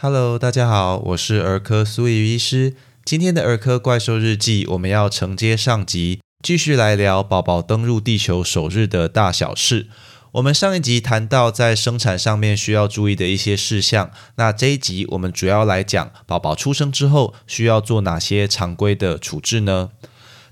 Hello，大家好，我是儿科苏怡医师。今天的儿科怪兽日记，我们要承接上集，继续来聊宝宝登陆地球首日的大小事。我们上一集谈到在生产上面需要注意的一些事项，那这一集我们主要来讲宝宝出生之后需要做哪些常规的处置呢？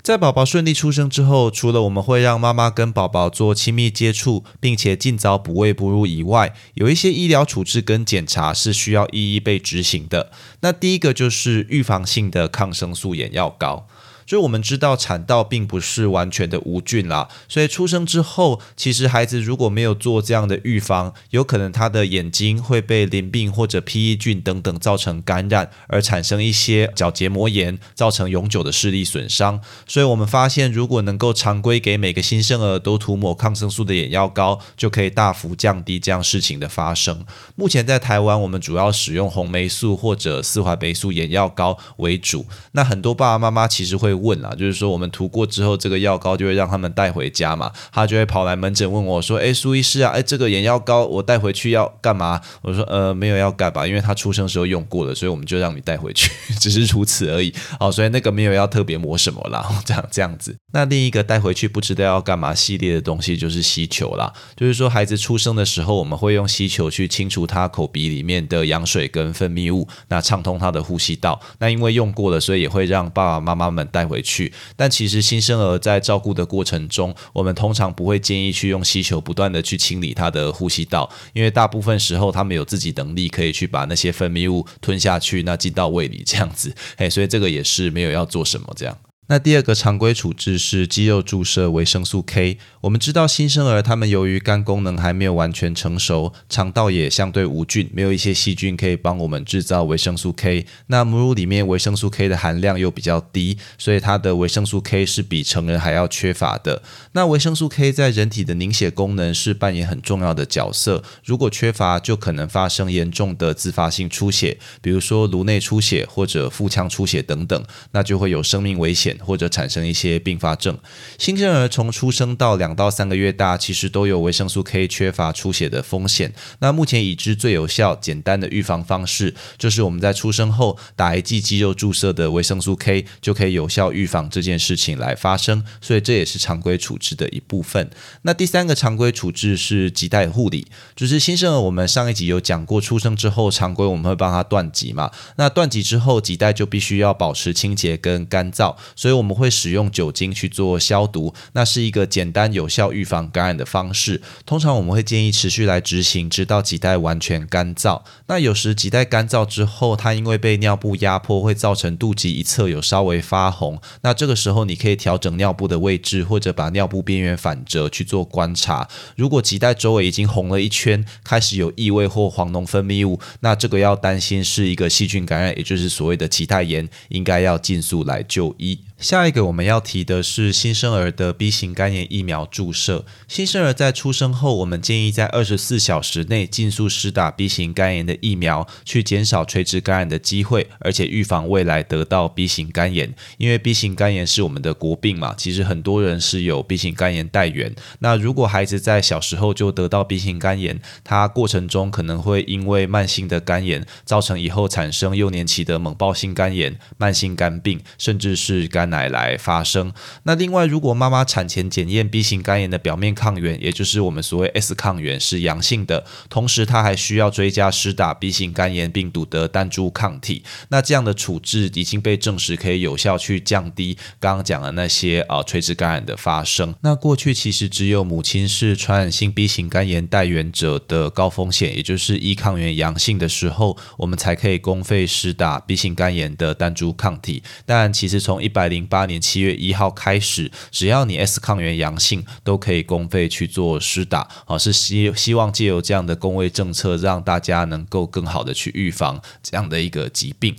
在宝宝顺利出生之后，除了我们会让妈妈跟宝宝做亲密接触，并且尽早补喂哺乳以外，有一些医疗处置跟检查是需要一一被执行的。那第一个就是预防性的抗生素眼药膏。所以我们知道产道并不是完全的无菌啦，所以出生之后，其实孩子如果没有做这样的预防，有可能他的眼睛会被淋病或者 PE 菌等等造成感染，而产生一些角结膜炎，造成永久的视力损伤。所以我们发现，如果能够常规给每个新生儿都涂抹抗生素的眼药膏，就可以大幅降低这样事情的发生。目前在台湾，我们主要使用红霉素或者四环霉素眼药膏为主。那很多爸爸妈妈其实会。问啊，就是说我们涂过之后，这个药膏就会让他们带回家嘛？他就会跑来门诊问我说：“哎，苏医师啊，哎，这个眼药膏我带回去要干嘛？”我说：“呃，没有要干吧，因为他出生时候用过了，所以我们就让你带回去，只是如此而已。好，所以那个没有要特别抹什么啦，这样这样子。那另一个带回去不知道要干嘛系列的东西就是吸球啦，就是说孩子出生的时候，我们会用吸球去清除他口鼻里面的羊水跟分泌物，那畅通他的呼吸道。那因为用过了，所以也会让爸爸妈妈们带。回去，但其实新生儿在照顾的过程中，我们通常不会建议去用吸球不断的去清理他的呼吸道，因为大部分时候他们有自己能力可以去把那些分泌物吞下去，那进到胃里这样子，哎，所以这个也是没有要做什么这样。那第二个常规处置是肌肉注射维生素 K。我们知道新生儿他们由于肝功能还没有完全成熟，肠道也相对无菌，没有一些细菌可以帮我们制造维生素 K。那母乳里面维生素 K 的含量又比较低，所以它的维生素 K 是比成人还要缺乏的。那维生素 K 在人体的凝血功能是扮演很重要的角色，如果缺乏，就可能发生严重的自发性出血，比如说颅内出血或者腹腔出血等等，那就会有生命危险。或者产生一些并发症。新生儿从出生到两到三个月大，其实都有维生素 K 缺乏出血的风险。那目前已知最有效、简单的预防方式，就是我们在出生后打一剂肌肉注射的维生素 K，就可以有效预防这件事情来发生。所以这也是常规处置的一部分。那第三个常规处置是脐带护理，就是新生儿我们上一集有讲过，出生之后常规我们会帮他断脐嘛。那断脐之后，脐带就必须要保持清洁跟干燥。所以我们会使用酒精去做消毒，那是一个简单有效预防感染的方式。通常我们会建议持续来执行，直到脐带完全干燥。那有时脐带干燥之后，它因为被尿布压迫，会造成肚脐一侧有稍微发红。那这个时候你可以调整尿布的位置，或者把尿布边缘反折去做观察。如果脐带周围已经红了一圈，开始有异味或黄脓分泌物，那这个要担心是一个细菌感染，也就是所谓的脐带炎，应该要尽速来就医。下一个我们要提的是新生儿的 B 型肝炎疫苗注射。新生儿在出生后，我们建议在二十四小时内尽速施打 B 型肝炎的疫苗，去减少垂直感染的机会，而且预防未来得到 B 型肝炎。因为 B 型肝炎是我们的国病嘛，其实很多人是有 B 型肝炎带源。那如果孩子在小时候就得到 B 型肝炎，他过程中可能会因为慢性的肝炎，造成以后产生幼年期的猛暴性肝炎、慢性肝病，甚至是肝。奶来发生。那另外，如果妈妈产前检验 B 型肝炎的表面抗原，也就是我们所谓 S 抗原是阳性的，同时她还需要追加施打 B 型肝炎病毒的单株抗体。那这样的处置已经被证实可以有效去降低刚刚讲的那些啊垂直感染的发生。那过去其实只有母亲是传染性 B 型肝炎带源者的高风险，也就是一抗原阳性的时候，我们才可以公费施打 B 型肝炎的单株抗体。但其实从一百零零八年七月一号开始，只要你 S 抗原阳性，都可以公费去做施打。啊，是希希望借由这样的公卫政策，让大家能够更好的去预防这样的一个疾病。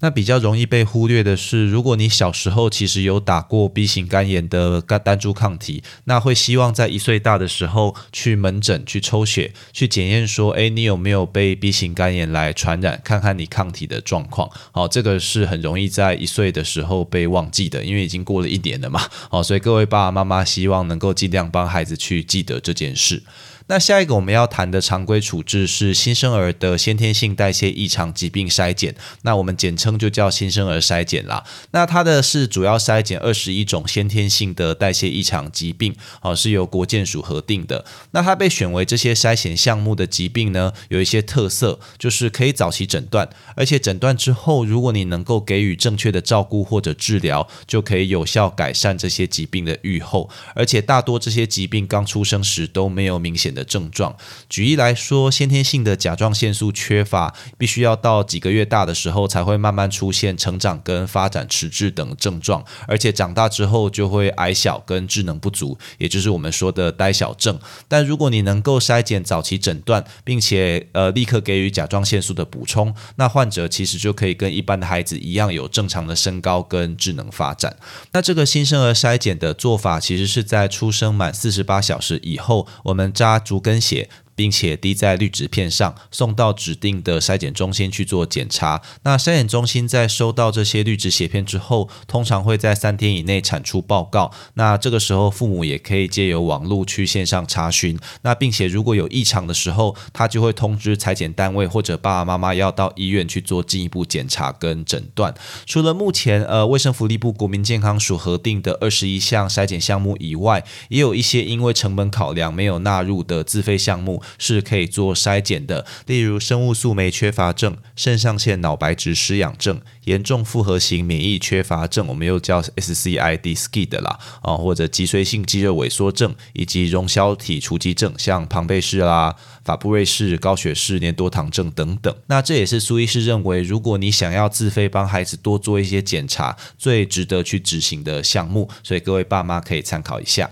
那比较容易被忽略的是，如果你小时候其实有打过 B 型肝炎的肝单株抗体，那会希望在一岁大的时候去门诊去抽血，去检验说，哎，你有没有被 B 型肝炎来传染，看看你抗体的状况。好，这个是很容易在一岁的时候被忘记的，因为已经过了一年了嘛。好，所以各位爸爸妈妈希望能够尽量帮孩子去记得这件事。那下一个我们要谈的常规处置是新生儿的先天性代谢异常疾病筛检，那我们简称就叫新生儿筛检啦。那它的是主要筛检二十一种先天性的代谢异常疾病，哦，是由国健署核定的。那它被选为这些筛选项目的疾病呢，有一些特色，就是可以早期诊断，而且诊断之后，如果你能够给予正确的照顾或者治疗，就可以有效改善这些疾病的预后，而且大多这些疾病刚出生时都没有明显的症状。举例来说，先天性的甲状腺素缺乏，必须要到几个月大的时候才会慢慢出现成长跟发展迟滞等症状，而且长大之后就会矮小跟智能不足，也就是我们说的呆小症。但如果你能够筛检早期诊断，并且呃立刻给予甲状腺素的补充，那患者其实就可以跟一般的孩子一样有正常的身高跟智能发展。那这个新生儿筛检的做法，其实是在出生满四十八小时以后，我们扎足跟鞋。并且滴在滤纸片上，送到指定的筛检中心去做检查。那筛检中心在收到这些滤纸血片之后，通常会在三天以内产出报告。那这个时候，父母也可以借由网络去线上查询。那并且如果有异常的时候，他就会通知裁剪单位或者爸爸妈妈要到医院去做进一步检查跟诊断。除了目前呃卫生福利部国民健康署核定的二十一项筛检项目以外，也有一些因为成本考量没有纳入的自费项目。是可以做筛检的，例如生物素酶缺乏症、肾上腺脑白质失养症、严重复合型免疫缺乏症，我们又叫 SCID-SKID 啦，啊，或者脊髓性肌肉萎缩症以及溶消体储积症，像庞贝氏啦、法布瑞氏、高血氏、粘多糖症等等。那这也是苏医师认为，如果你想要自费帮孩子多做一些检查，最值得去执行的项目，所以各位爸妈可以参考一下。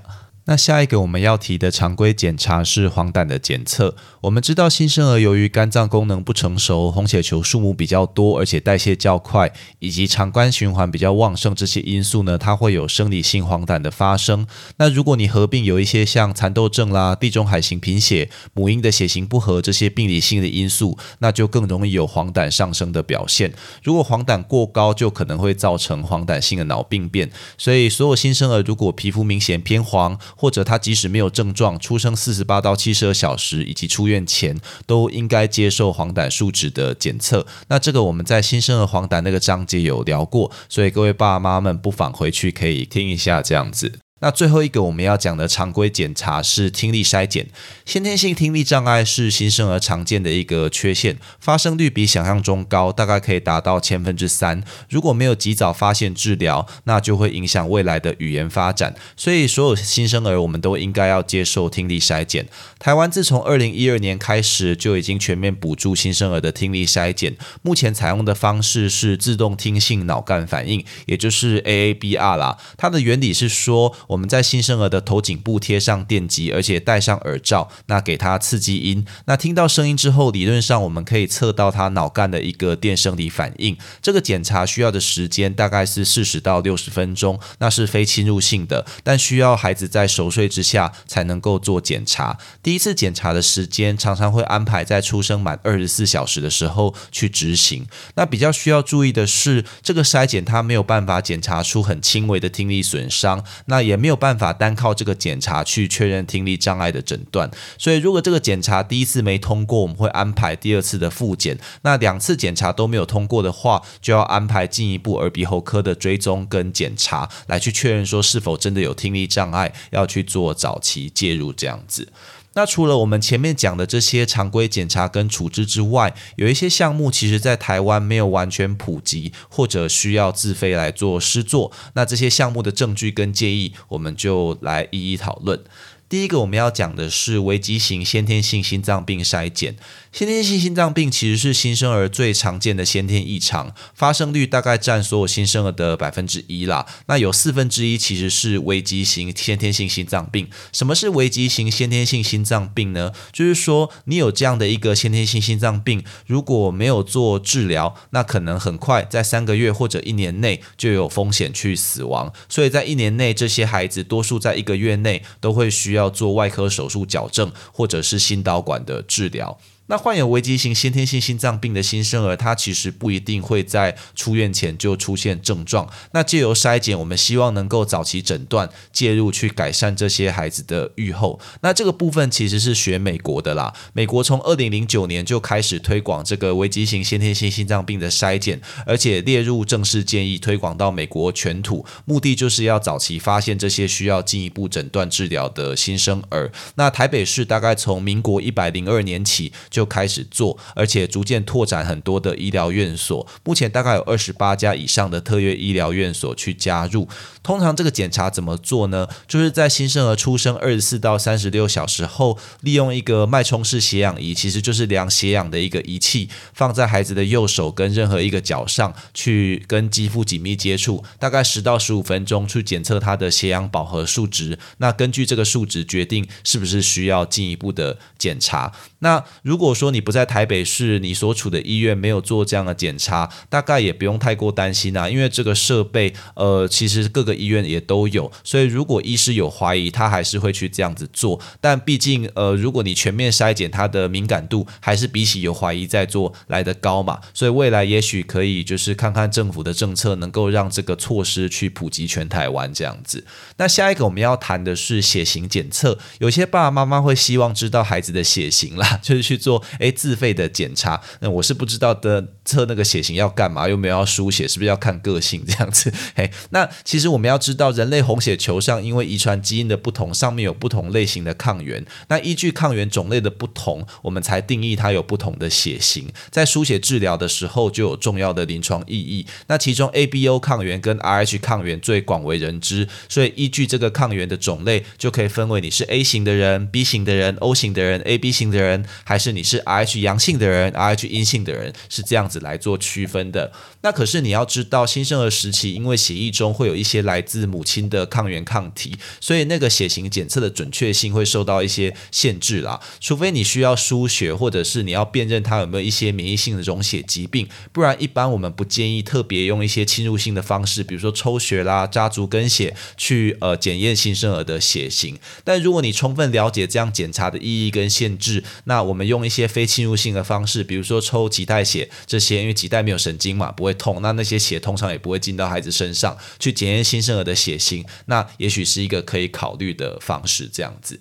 那下一个我们要提的常规检查是黄疸的检测。我们知道新生儿由于肝脏功能不成熟、红血球数目比较多，而且代谢较快，以及肠肝循环比较旺盛这些因素呢，它会有生理性黄疸的发生。那如果你合并有一些像蚕豆症啦、地中海型贫血、母婴的血型不合这些病理性的因素，那就更容易有黄疸上升的表现。如果黄疸过高，就可能会造成黄疸性的脑病变。所以所有新生儿如果皮肤明显偏黄，或者他即使没有症状，出生四十八到七十二小时以及出院前，都应该接受黄疸数值的检测。那这个我们在新生儿黄疸那个章节有聊过，所以各位爸爸妈妈们不妨回去可以听一下这样子。那最后一个我们要讲的常规检查是听力筛检。先天性听力障碍是新生儿常见的一个缺陷，发生率比想象中高，大概可以达到千分之三。如果没有及早发现治疗，那就会影响未来的语言发展。所以所有新生儿我们都应该要接受听力筛检。台湾自从二零一二年开始就已经全面补助新生儿的听力筛检。目前采用的方式是自动听性脑干反应，也就是 AABR 啦。它的原理是说。我们在新生儿的头颈部贴上电极，而且戴上耳罩，那给他刺激音，那听到声音之后，理论上我们可以测到他脑干的一个电生理反应。这个检查需要的时间大概是四十到六十分钟，那是非侵入性的，但需要孩子在熟睡之下才能够做检查。第一次检查的时间常常会安排在出生满二十四小时的时候去执行。那比较需要注意的是，这个筛检它没有办法检查出很轻微的听力损伤，那也。没有办法单靠这个检查去确认听力障碍的诊断，所以如果这个检查第一次没通过，我们会安排第二次的复检。那两次检查都没有通过的话，就要安排进一步耳鼻喉科的追踪跟检查，来去确认说是否真的有听力障碍，要去做早期介入这样子。那除了我们前面讲的这些常规检查跟处置之外，有一些项目其实在台湾没有完全普及，或者需要自费来做施作。那这些项目的证据跟建议，我们就来一一讨论。第一个我们要讲的是危机型先天性心脏病筛检。先天性心脏病其实是新生儿最常见的先天异常，发生率大概占所有新生儿的百分之一啦。那有四分之一其实是危机型先天性心脏病。什么是危机型先天性心脏病呢？就是说你有这样的一个先天性心脏病，如果没有做治疗，那可能很快在三个月或者一年内就有风险去死亡。所以在一年内，这些孩子多数在一个月内都会需要要做外科手术矫正或者是心导管的治疗。那患有危机型先天性心脏病的新生儿，他其实不一定会在出院前就出现症状。那借由筛检，我们希望能够早期诊断、介入，去改善这些孩子的预后。那这个部分其实是学美国的啦。美国从二零零九年就开始推广这个危机型先天性心脏病的筛检，而且列入正式建议，推广到美国全土，目的就是要早期发现这些需要进一步诊断治疗的新生儿。那台北市大概从民国一百零二年起。就开始做，而且逐渐拓展很多的医疗院所。目前大概有二十八家以上的特约医疗院所去加入。通常这个检查怎么做呢？就是在新生儿出生二十四到三十六小时后，利用一个脉冲式血氧仪，其实就是量血氧的一个仪器，放在孩子的右手跟任何一个脚上去跟肌肤紧密接触，大概十到十五分钟去检测他的血氧饱和数值。那根据这个数值决定是不是需要进一步的检查。那如果如果说你不在台北市，你所处的医院没有做这样的检查，大概也不用太过担心啊，因为这个设备，呃，其实各个医院也都有，所以如果医师有怀疑，他还是会去这样子做。但毕竟，呃，如果你全面筛检，它的敏感度还是比起有怀疑在做来的高嘛，所以未来也许可以就是看看政府的政策能够让这个措施去普及全台湾这样子。那下一个我们要谈的是血型检测，有些爸爸妈妈会希望知道孩子的血型啦，就是去做。诶自费的检查，那我是不知道的，测那个血型要干嘛？又没有要输血，是不是要看个性这样子？嘿，那其实我们要知道，人类红血球上因为遗传基因的不同，上面有不同类型的抗原。那依据抗原种类的不同，我们才定义它有不同的血型。在输血治疗的时候，就有重要的临床意义。那其中 ABO 抗原跟 RH 抗原最广为人知，所以依据这个抗原的种类，就可以分为你是 A 型的人、B 型的人、O 型的人、AB 型的人，还是你是。Rh 阳性的人，Rh 阴性的人是这样子来做区分的。那可是你要知道，新生儿时期因为血液中会有一些来自母亲的抗原抗体，所以那个血型检测的准确性会受到一些限制啦。除非你需要输血，或者是你要辨认他有没有一些免疫性的溶血疾病，不然一般我们不建议特别用一些侵入性的方式，比如说抽血啦、扎足跟血去呃检验新生儿的血型。但如果你充分了解这样检查的意义跟限制，那我们用一些些非侵入性的方式，比如说抽脐带血这些，因为脐带没有神经嘛，不会痛，那那些血通常也不会进到孩子身上去检验新生儿的血型，那也许是一个可以考虑的方式，这样子。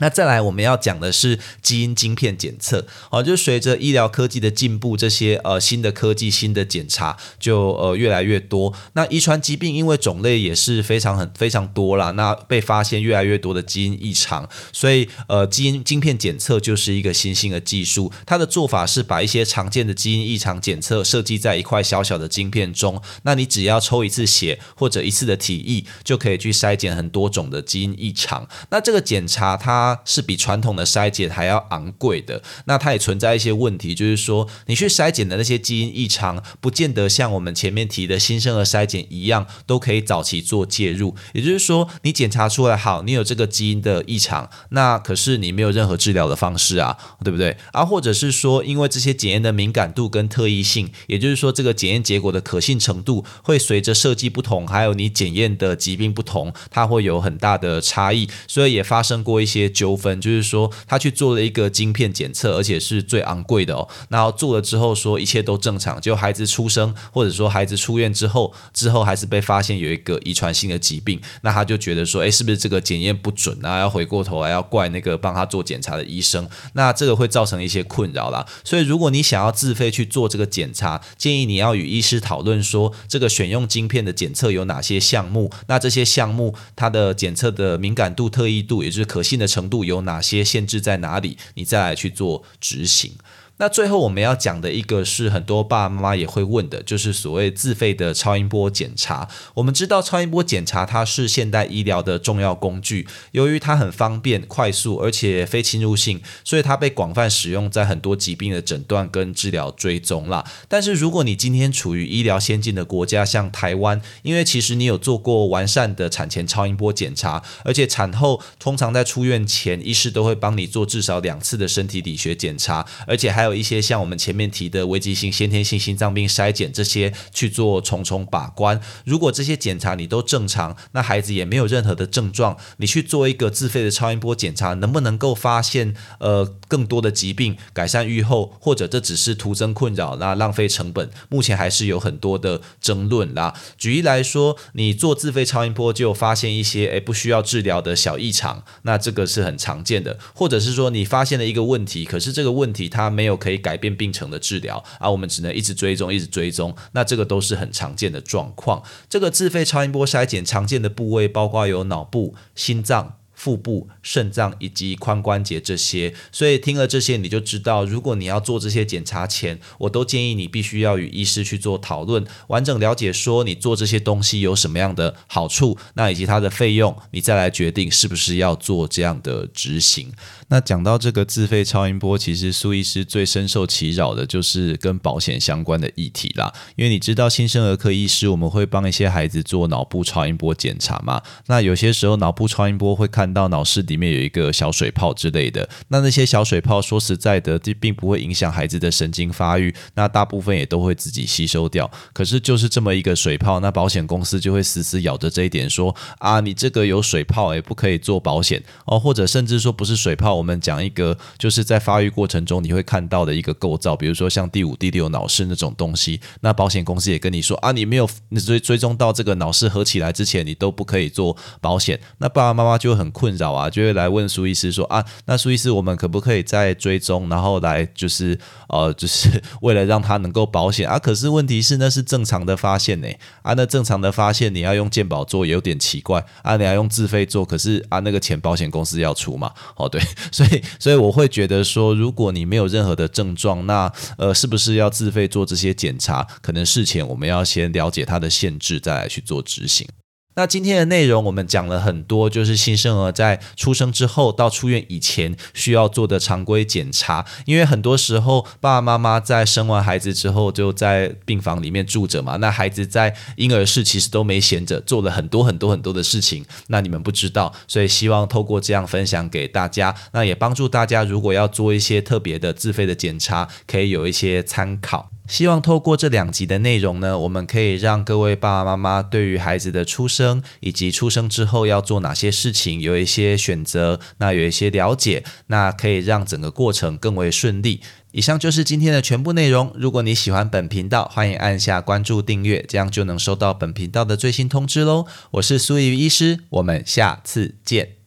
那再来，我们要讲的是基因晶片检测，哦，就随着医疗科技的进步，这些呃新的科技、新的检查就呃越来越多。那遗传疾病因为种类也是非常很非常多啦，那被发现越来越多的基因异常，所以呃基因晶片检测就是一个新兴的技术。它的做法是把一些常见的基因异常检测设计在一块小小的晶片中，那你只要抽一次血或者一次的体液，就可以去筛检很多种的基因异常。那这个检查它。它是比传统的筛检还要昂贵的，那它也存在一些问题，就是说你去筛检的那些基因异常，不见得像我们前面提的新生儿筛检一样，都可以早期做介入。也就是说，你检查出来好，你有这个基因的异常，那可是你没有任何治疗的方式啊，对不对？啊，或者是说，因为这些检验的敏感度跟特异性，也就是说，这个检验结果的可信程度会随着设计不同，还有你检验的疾病不同，它会有很大的差异，所以也发生过一些。纠纷就是说，他去做了一个晶片检测，而且是最昂贵的哦。然后做了之后说一切都正常，就孩子出生或者说孩子出院之后，之后还是被发现有一个遗传性的疾病，那他就觉得说，哎，是不是这个检验不准啊？要回过头来要怪那个帮他做检查的医生，那这个会造成一些困扰啦。所以如果你想要自费去做这个检查，建议你要与医师讨论说，这个选用晶片的检测有哪些项目？那这些项目它的检测的敏感度、特异度，也就是可信的程。度有哪些限制在哪里？你再来去做执行。那最后我们要讲的一个是很多爸爸妈妈也会问的，就是所谓自费的超音波检查。我们知道超音波检查它是现代医疗的重要工具，由于它很方便、快速，而且非侵入性，所以它被广泛使用在很多疾病的诊断跟治疗追踪啦。但是如果你今天处于医疗先进的国家，像台湾，因为其实你有做过完善的产前超音波检查，而且产后通常在出院前，医师都会帮你做至少两次的身体理学检查，而且还有。有一些像我们前面提的危急性先天性心脏病筛检这些去做重重把关。如果这些检查你都正常，那孩子也没有任何的症状，你去做一个自费的超音波检查，能不能够发现呃更多的疾病，改善预后，或者这只是徒增困扰，那浪费成本？目前还是有很多的争论啦。举例来说，你做自费超音波就发现一些诶不需要治疗的小异常，那这个是很常见的，或者是说你发现了一个问题，可是这个问题它没有可以改变病程的治疗啊，我们只能一直追踪，一直追踪，那这个都是很常见的状况。这个自费超音波筛检常见的部位包括有脑部、心脏。腹部、肾脏以及髋关节这些，所以听了这些你就知道，如果你要做这些检查前，我都建议你必须要与医师去做讨论，完整了解说你做这些东西有什么样的好处，那以及它的费用，你再来决定是不是要做这样的执行。那讲到这个自费超音波，其实苏医师最深受其扰的就是跟保险相关的议题啦，因为你知道新生儿科医师我们会帮一些孩子做脑部超音波检查嘛，那有些时候脑部超音波会看。到脑室里面有一个小水泡之类的，那那些小水泡说实在的，这并不会影响孩子的神经发育，那大部分也都会自己吸收掉。可是就是这么一个水泡，那保险公司就会死死咬着这一点说啊，你这个有水泡，也不可以做保险哦，或者甚至说不是水泡，我们讲一个就是在发育过程中你会看到的一个构造，比如说像第五、第六脑室那种东西，那保险公司也跟你说啊，你没有追追踪到这个脑室合起来之前，你都不可以做保险。那爸爸妈妈就很。困扰啊，就会来问苏医师说啊，那苏医师，我们可不可以再追踪，然后来就是呃，就是为了让他能够保险啊？可是问题是那是正常的发现呢啊，那正常的发现你要用健保做也有点奇怪啊，你要用自费做，可是啊那个钱保险公司要出嘛？哦对，所以所以我会觉得说，如果你没有任何的症状，那呃是不是要自费做这些检查？可能事前我们要先了解它的限制，再来去做执行。那今天的内容我们讲了很多，就是新生儿在出生之后到出院以前需要做的常规检查。因为很多时候爸爸妈妈在生完孩子之后就在病房里面住着嘛，那孩子在婴儿室其实都没闲着，做了很多很多很多的事情。那你们不知道，所以希望透过这样分享给大家，那也帮助大家如果要做一些特别的自费的检查，可以有一些参考。希望透过这两集的内容呢，我们可以让各位爸爸妈妈对于孩子的出生以及出生之后要做哪些事情有一些选择，那有一些了解，那可以让整个过程更为顺利。以上就是今天的全部内容。如果你喜欢本频道，欢迎按下关注订阅，这样就能收到本频道的最新通知喽。我是苏怡医师，我们下次见。